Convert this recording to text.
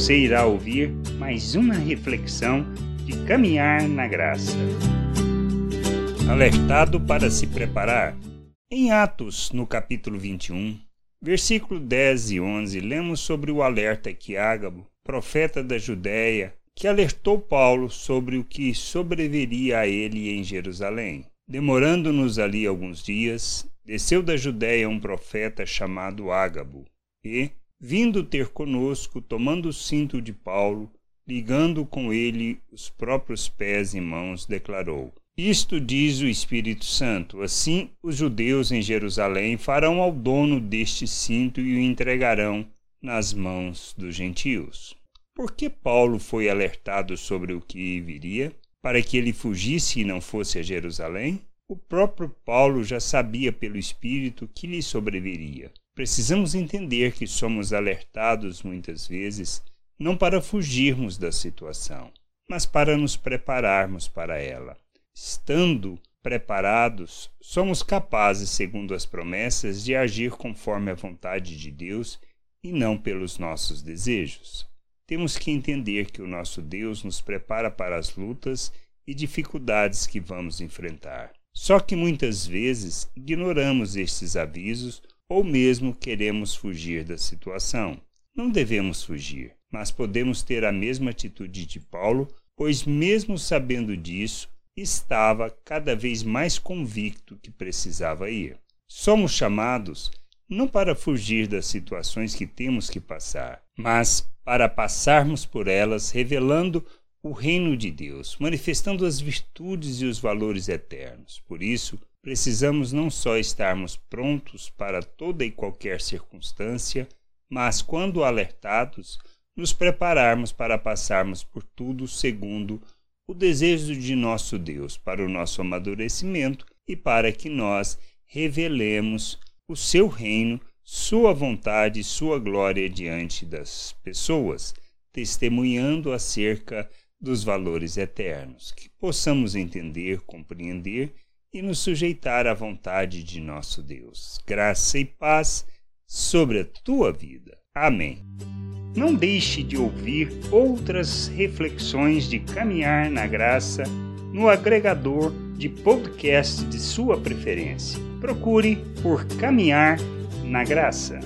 você irá ouvir mais uma reflexão de caminhar na graça. Alertado para se preparar. Em Atos, no capítulo 21, versículo 10 e 11, lemos sobre o alerta que Ágabo, profeta da Judéia, que alertou Paulo sobre o que sobreviria a ele em Jerusalém. Demorando-nos ali alguns dias, desceu da Judéia um profeta chamado Ágabo, e, vindo ter conosco, tomando o cinto de Paulo, ligando com ele os próprios pés e mãos, declarou: Isto diz o Espírito Santo: Assim os judeus em Jerusalém farão ao dono deste cinto e o entregarão nas mãos dos gentios. Por que Paulo foi alertado sobre o que viria? Para que ele fugisse e não fosse a Jerusalém? O próprio Paulo já sabia pelo Espírito que lhe sobreviria. Precisamos entender que somos alertados muitas vezes não para fugirmos da situação, mas para nos prepararmos para ela. Estando preparados, somos capazes, segundo as promessas, de agir conforme a vontade de Deus e não pelos nossos desejos. Temos que entender que o nosso Deus nos prepara para as lutas e dificuldades que vamos enfrentar. Só que muitas vezes ignoramos estes avisos ou mesmo queremos fugir da situação. Não devemos fugir, mas podemos ter a mesma atitude de Paulo, pois, mesmo sabendo disso, estava cada vez mais convicto que precisava ir. Somos chamados não para fugir das situações que temos que passar, mas para passarmos por elas revelando o reino de Deus, manifestando as virtudes e os valores eternos. Por isso, precisamos não só estarmos prontos para toda e qualquer circunstância, mas, quando alertados, nos prepararmos para passarmos por tudo segundo o desejo de nosso Deus para o nosso amadurecimento e para que nós revelemos o seu reino, sua vontade e sua glória diante das pessoas, testemunhando acerca dos valores eternos, que possamos entender, compreender e nos sujeitar à vontade de nosso Deus. Graça e paz sobre a tua vida. Amém. Não deixe de ouvir outras reflexões de caminhar na graça no agregador de podcast de sua preferência. Procure por Caminhar na Graça.